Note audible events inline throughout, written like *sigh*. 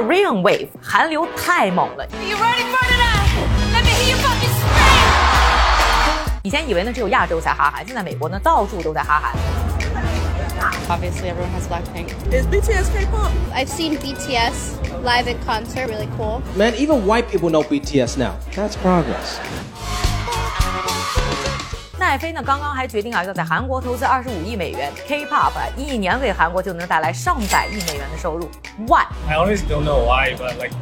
Korean Wave，韩流太猛了。以前以为呢只有亚洲才哈韩，现在美国呢到处都在哈韩。Obviously, everyone has Blackpink. Is BTS K-pop? I've seen BTS live in concert, really cool. Man, even white people know BTS now. That's progress. 奈飞呢刚刚还决定啊要在韩国投资二十五亿美元，K-pop 啊一年为韩国就能带来上百亿美元的收入。Why？I honestly don't know why, but like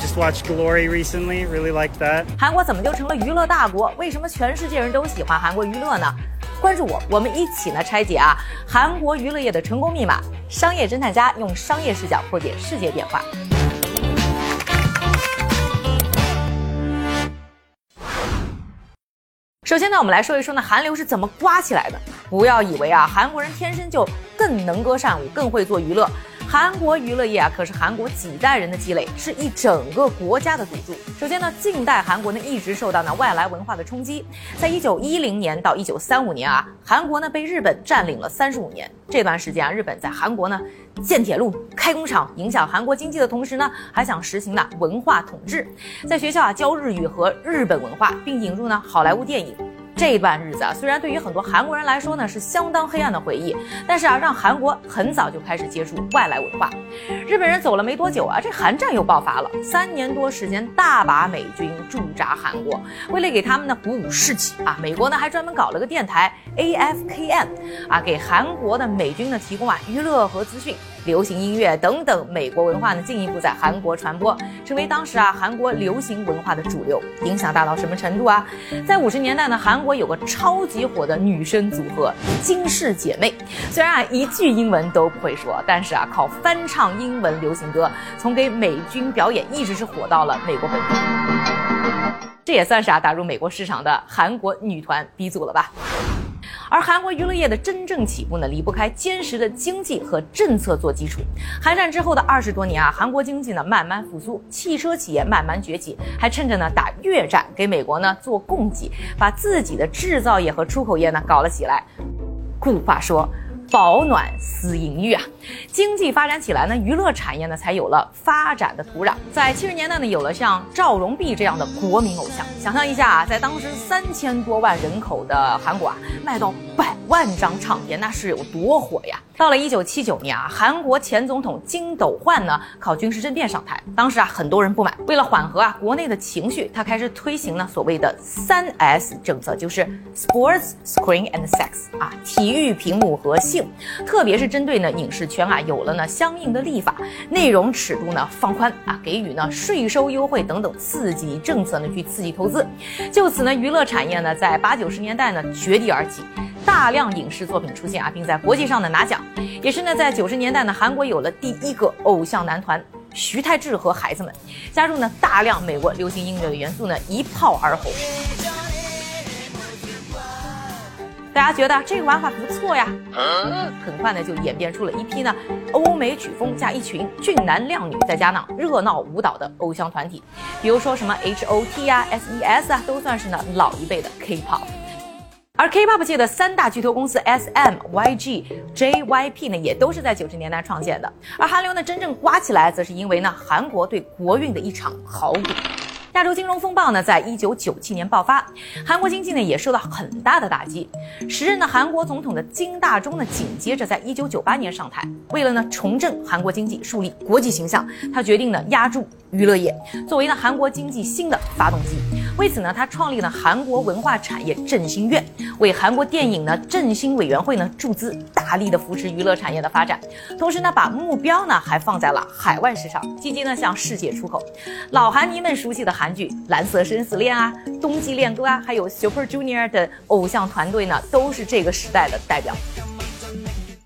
Just watched Glory recently, really liked that. 韩国怎么就成了娱乐大国？为什么全世界人都喜欢韩国娱乐呢？关注我，我们一起呢拆解啊韩国娱乐业的成功密码。商业侦探家用商业视角破解世界变化。首先呢，我们来说一说呢韩流是怎么刮起来的。不要以为啊韩国人天生就更能歌善舞，更会做娱乐。韩国娱乐业啊，可是韩国几代人的积累，是一整个国家的赌注。首先呢，近代韩国呢一直受到呢外来文化的冲击。在一九一零年到一九三五年啊，韩国呢被日本占领了三十五年。这段时间啊，日本在韩国呢建铁路、开工厂，影响韩国经济的同时呢，还想实行呢文化统治，在学校啊教日语和日本文化，并引入呢好莱坞电影。这段日子啊，虽然对于很多韩国人来说呢是相当黑暗的回忆，但是啊，让韩国很早就开始接触外来文化。日本人走了没多久啊，这韩战又爆发了，三年多时间，大把美军驻扎韩国。为了给他们呢鼓舞士气啊，美国呢还专门搞了个电台 AFKM 啊，给韩国的美军呢提供啊娱乐和资讯。流行音乐等等美国文化呢，进一步在韩国传播，成为当时啊韩国流行文化的主流，影响大到什么程度啊？在五十年代呢，韩国有个超级火的女生组合金氏姐妹，虽然啊一句英文都不会说，但是啊靠翻唱英文流行歌，从给美军表演一直是火到了美国本土。这也算是啊打入美国市场的韩国女团鼻祖了吧？而韩国娱乐业的真正起步呢，离不开坚实的经济和政策做基础。韩战之后的二十多年啊，韩国经济呢慢慢复苏，汽车企业慢慢崛起，还趁着呢打越战给美国呢做供给，把自己的制造业和出口业呢搞了起来。古话说。保暖思淫欲啊，经济发展起来呢，娱乐产业呢才有了发展的土壤。在七十年代呢，有了像赵荣弼这样的国民偶像。想象一下啊，在当时三千多万人口的韩国啊，卖到百万张唱片，那是有多火呀！到了一九七九年啊，韩国前总统金斗焕呢靠军事政变上台，当时啊很多人不满，为了缓和啊国内的情绪，他开始推行呢所谓的三 S 政策，就是 Sports、Screen and Sex 啊，体育、屏幕和性。特别是针对呢影视圈啊，有了呢相应的立法，内容尺度呢放宽。啊，给予呢税收优惠等等刺激政策呢去刺激投资，就此呢娱乐产业呢在八九十年代呢绝地而起，大量影视作品出现啊，并在国际上呢拿奖，也是呢在九十年代呢韩国有了第一个偶像男团徐太志和孩子们，加入呢大量美国流行音乐的元素呢一炮而红。大家觉得这个玩法不错呀，很快呢就演变出了一批呢欧美曲风加一群俊男靓女，再加上热闹舞蹈的偶像团体，比如说什么 H.O.T 啊、S.E.S 啊，都算是呢老一辈的 K-pop。而 K-pop 界的三大巨头公司 S.M、Y.G、J.Y.P 呢，也都是在九十年代创建的。而韩流呢真正刮起来，则是因为呢韩国对国运的一场豪赌。亚洲金融风暴呢，在一九九七年爆发，韩国经济呢也受到很大的打击。时任的韩国总统的金大中呢，紧接着在一九九八年上台，为了呢重振韩国经济，树立国际形象，他决定呢压住娱乐业，作为呢韩国经济新的发动机。为此呢，他创立了韩国文化产业振兴院，为韩国电影呢振兴委员会呢注资，大力的扶持娱乐产业的发展。同时呢，把目标呢还放在了海外市场，积极呢向世界出口。老韩迷们熟悉的韩剧《蓝色生死恋》啊，《冬季恋歌》啊，还有 Super Junior 等偶像团队呢，都是这个时代的代表。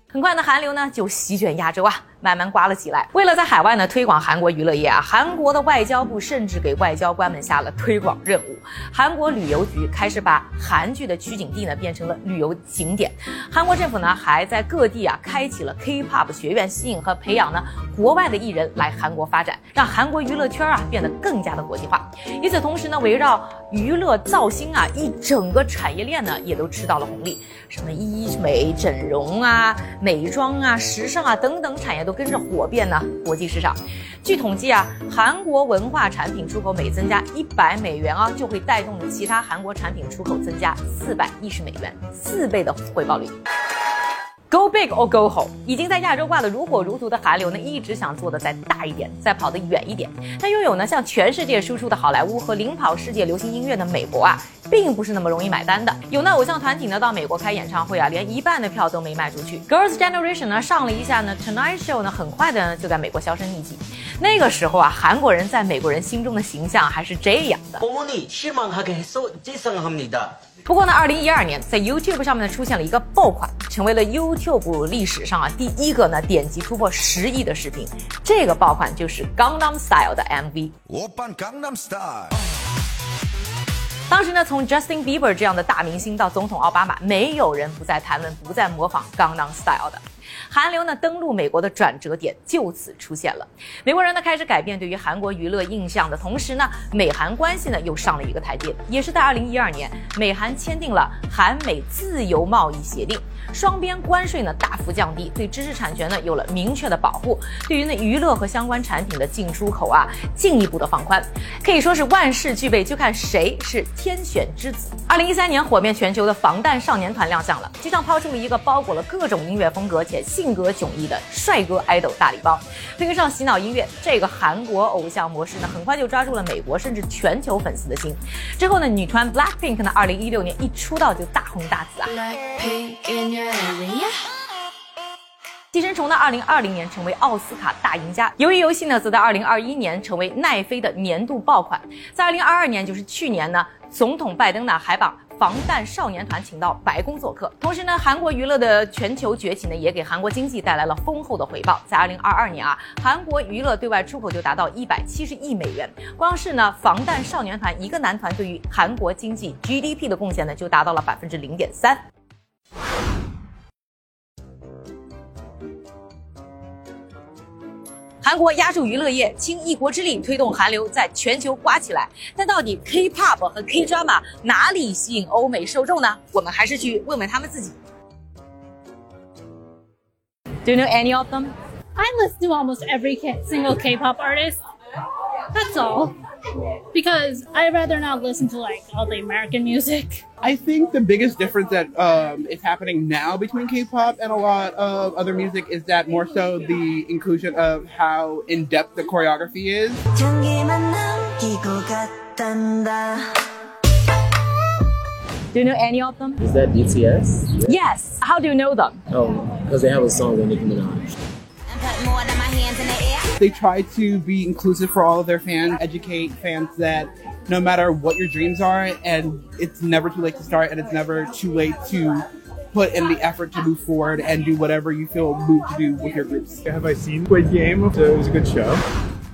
很快呢，韩流呢就席卷亚洲啊。慢慢刮了起来。为了在海外呢推广韩国娱乐业啊，韩国的外交部甚至给外交官们下了推广任务。韩国旅游局开始把韩剧的取景地呢变成了旅游景点。韩国政府呢还在各地啊开启了 K-pop 学院，吸引和培养呢国外的艺人来韩国发展，让韩国娱乐圈啊变得更加的国际化。与此同时呢，围绕娱乐造星啊一整个产业链呢也都吃到了红利，什么医美、整容啊、美妆啊、时尚啊等等产业都。跟着火遍呢国际市场。据统计啊，韩国文化产品出口每增加一百美元啊，就会带动其他韩国产品出口增加四百一十美元，四倍的回报率。Go big or go home，已经在亚洲挂的如火如荼的韩流呢，一直想做的再大一点，再跑得远一点。但拥有呢向全世界输出的好莱坞和领跑世界流行音乐的美国啊，并不是那么容易买单的。有那偶像团体呢，到美国开演唱会啊，连一半的票都没卖出去。Girls Generation 呢，上了一下呢，Tonight Show 呢，很快的呢就在美国销声匿迹。那个时候啊，韩国人在美国人心中的形象还是这样的。不过呢，二零一二年在 YouTube 上面呢出现了一个爆款，成为了 YouTube 历史上啊第一个呢点击突破十亿的视频。这个爆款就是 Gangnam Style 的 MV。我 Gangnam Style。当时呢，从 Justin Bieber 这样的大明星到总统奥巴马，没有人不在谈论、不在模仿《Gangnam Style》的。韩流呢登陆美国的转折点就此出现了，美国人呢开始改变对于韩国娱乐印象的同时呢，美韩关系呢又上了一个台阶。也是在2012年，美韩签订了韩美自由贸易协定，双边关税呢大幅降低，对知识产权呢有了明确的保护，对于呢娱乐和相关产品的进出口啊进一步的放宽，可以说是万事俱备，就看谁是天选之子。2013年火遍全球的防弹少年团亮相了，就像抛出了一个包裹了各种音乐风格且性性格迥异的帅哥 idol 大礼包，配合上洗脑音乐，这个韩国偶像模式呢，很快就抓住了美国甚至全球粉丝的心。之后呢，女团 Blackpink 呢，二零一六年一出道就大红大紫啊。寄生虫呢，二零二零年成为奥斯卡大赢家。鱿鱼游戏呢，则在二零二一年成为奈飞的年度爆款。在二零二二年，就是去年呢，总统拜登呢还把防弹少年团请到白宫做客。同时呢，韩国娱乐的全球崛起呢，也给韩国经济带来了丰厚的回报。在二零二二年啊，韩国娱乐对外出口就达到一百七十亿美元。光是呢，防弹少年团一个男团对于韩国经济 GDP 的贡献呢，就达到了百分之零点三。韩国压住娱乐业，倾一国之力推动韩流在全球刮起来。但到底 K-pop 和 K-drama 哪里吸引欧美受众呢？我们还是去问问他们自己。Do you know any of them? I listen to almost every single K-pop artist. That's all. Because I'd rather not listen to like all the American music. I think the biggest difference that um, is happening now between K-pop and a lot of other music is that more so the inclusion of how in depth the choreography is. Do you know any of them? Is that BTS? Yes. How do you know them? Oh, because they have a song with Nicki Minaj. They try to be inclusive for all of their fans, educate fans that no matter what your dreams are, and it's never too late to start, and it's never too late to put in the effort to move forward and do whatever you feel moved to do with your groups. Have I seen Squid Game? It was a good show.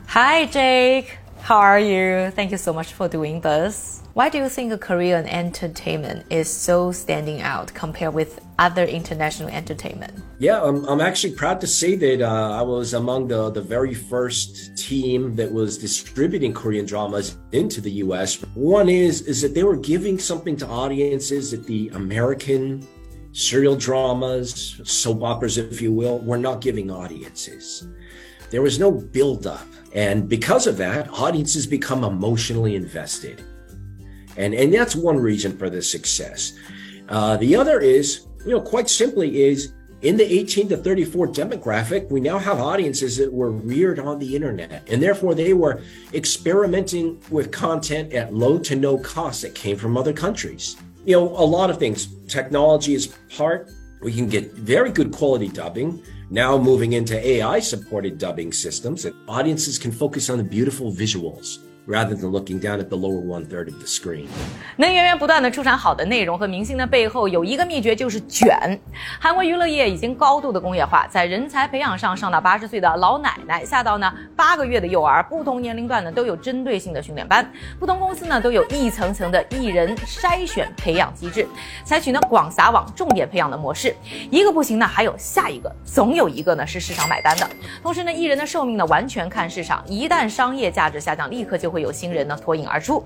Hi, Jake. How are you? Thank you so much for doing this. Why do you think Korean entertainment is so standing out compared with other international entertainment? Yeah, I'm, I'm actually proud to say that uh, I was among the, the very first team that was distributing Korean dramas into the US. One is is that they were giving something to audiences that the American serial dramas, soap operas, if you will, were not giving audiences. There was no build up. And because of that, audiences become emotionally invested. And, and that's one reason for the success. Uh, the other is, you know, quite simply is in the 18 to 34 demographic, we now have audiences that were reared on the internet and therefore they were experimenting with content at low to no cost that came from other countries. You know, a lot of things. Technology is part. We can get very good quality dubbing. Now moving into AI supported dubbing systems and audiences can focus on the beautiful visuals rather than looking down at the lower one third of the screen. 能源源不断的出产好的内容和明星的背后有一个秘诀，就是卷。韩国娱乐业已经高度的工业化，在人才培养上，上到八十岁的老奶奶，下到呢八个月的幼儿，不同年龄段呢都有针对性的训练班，不同公司呢都有一层层的艺人筛选培养机制，采取呢广撒网、重点培养的模式。一个不行呢，还有下一个，总有一个呢是市场买单的。同时呢，艺人的寿命呢完全看市场，一旦商业价值下降，立刻就会有新人呢脱颖而出。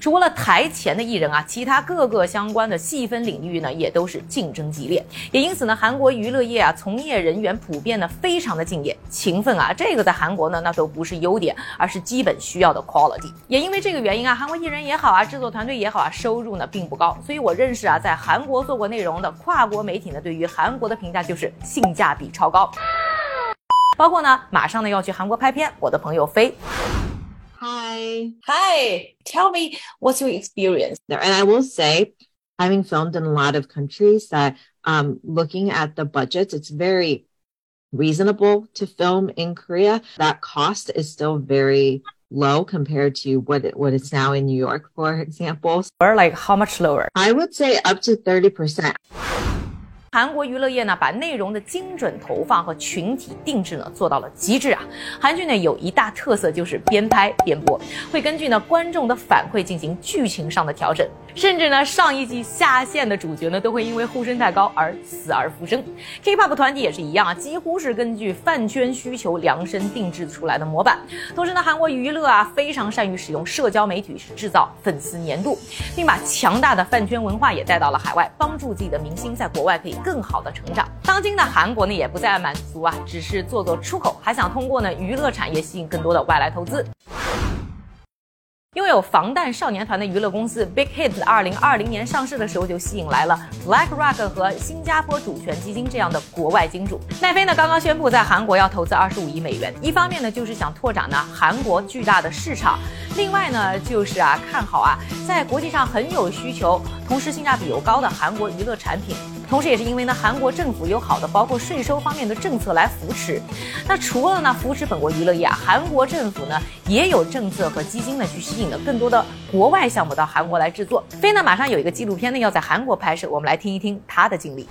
除了台前的艺人啊，其他各个相关的细分领域呢，也都是竞争激烈。也因此呢，韩国娱乐业啊，从业人员普遍呢非常的敬业、勤奋啊，这个在韩国呢，那都不是优点，而是基本需要的 quality。也因为这个原因啊，韩国艺人也好啊，制作团队也好啊，收入呢并不高。所以我认识啊，在韩国做过内容的跨国媒体呢，对于韩国的评价就是性价比超高。包括呢，马上呢要去韩国拍片，我的朋友飞。Hi. Hi. Tell me what's your experience? There. And I will say, having filmed in a lot of countries, that um, looking at the budgets, it's very reasonable to film in Korea. That cost is still very low compared to what it, what it's now in New York, for example. Or like how much lower? I would say up to 30%. 韩国娱乐业呢，把内容的精准投放和群体定制呢做到了极致啊。韩剧呢有一大特色就是边拍边播，会根据呢观众的反馈进行剧情上的调整，甚至呢上一季下线的主角呢都会因为呼声太高而死而复生。K-pop 团体也是一样啊，几乎是根据饭圈需求量身定制出来的模板。同时呢，韩国娱乐啊非常善于使用社交媒体制造粉丝粘度，并把强大的饭圈文化也带到了海外，帮助自己的明星在国外可以。更好的成长。当今的韩国呢，也不再满足啊，只是做做出口，还想通过呢娱乐产业吸引更多的外来投资。拥有防弹少年团的娱乐公司 Big Hit，二零二零年上市的时候就吸引来了 BlackRock 和新加坡主权基金这样的国外金主。奈飞呢刚刚宣布在韩国要投资二十五亿美元，一方面呢就是想拓展呢韩国巨大的市场，另外呢就是啊看好啊在国际上很有需求，同时性价比又高的韩国娱乐产品。同时，也是因为呢，韩国政府有好的包括税收方面的政策来扶持。那除了呢扶持本国娱乐业啊，韩国政府呢也有政策和基金呢去吸引了更多的国外项目到韩国来制作。飞呢马上有一个纪录片呢要在韩国拍摄，我们来听一听他的经历。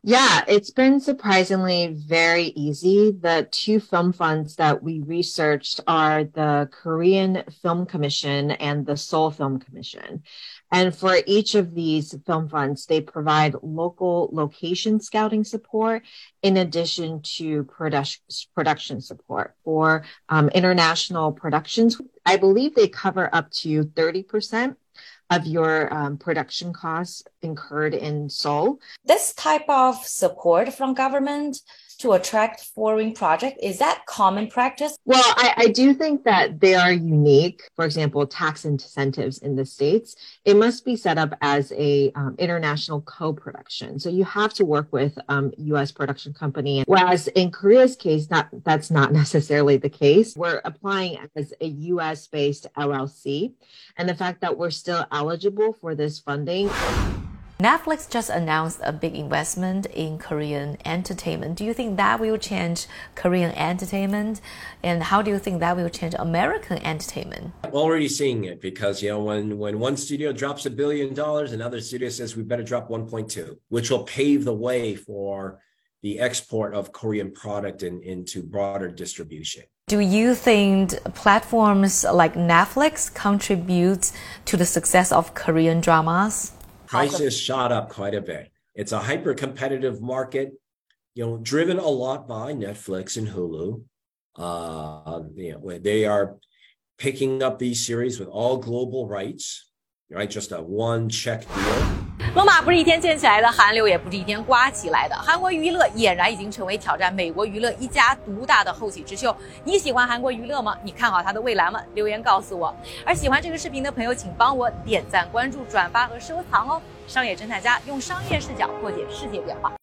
Yeah, it's been surprisingly very easy. The two film funds that we researched are the Korean Film Commission and the Seoul Film Commission. And for each of these film funds, they provide local location scouting support in addition to production, production support for um, international productions. I believe they cover up to 30% of your um, production costs incurred in Seoul. This type of support from government to attract foreign project is that common practice? Well, I, I do think that they are unique. For example, tax incentives in the states, it must be set up as a um, international co-production. So you have to work with um, U.S. production company. Whereas in Korea's case, that that's not *laughs* necessarily the case. We're applying as a U.S. based LLC, and the fact that we're still eligible for this funding. Netflix just announced a big investment in Korean entertainment. Do you think that will change Korean entertainment? And how do you think that will change American entertainment? I'm already seeing it because, you know, when, when one studio drops a billion dollars, another studio says we better drop 1.2, which will pave the way for the export of Korean product in, into broader distribution. Do you think platforms like Netflix contribute to the success of Korean dramas? Prices shot up quite a bit. It's a hyper competitive market, you know, driven a lot by Netflix and Hulu. Uh, you know, they are picking up these series with all global rights, right? Just a one check deal. *laughs* 罗马不是一天建起来的，韩流也不是一天刮起来的。韩国娱乐俨然已经成为挑战美国娱乐一家独大的后起之秀。你喜欢韩国娱乐吗？你看好它的未来吗？留言告诉我。而喜欢这个视频的朋友，请帮我点赞、关注、转发和收藏哦。商业侦探家用商业视角破解世界变化。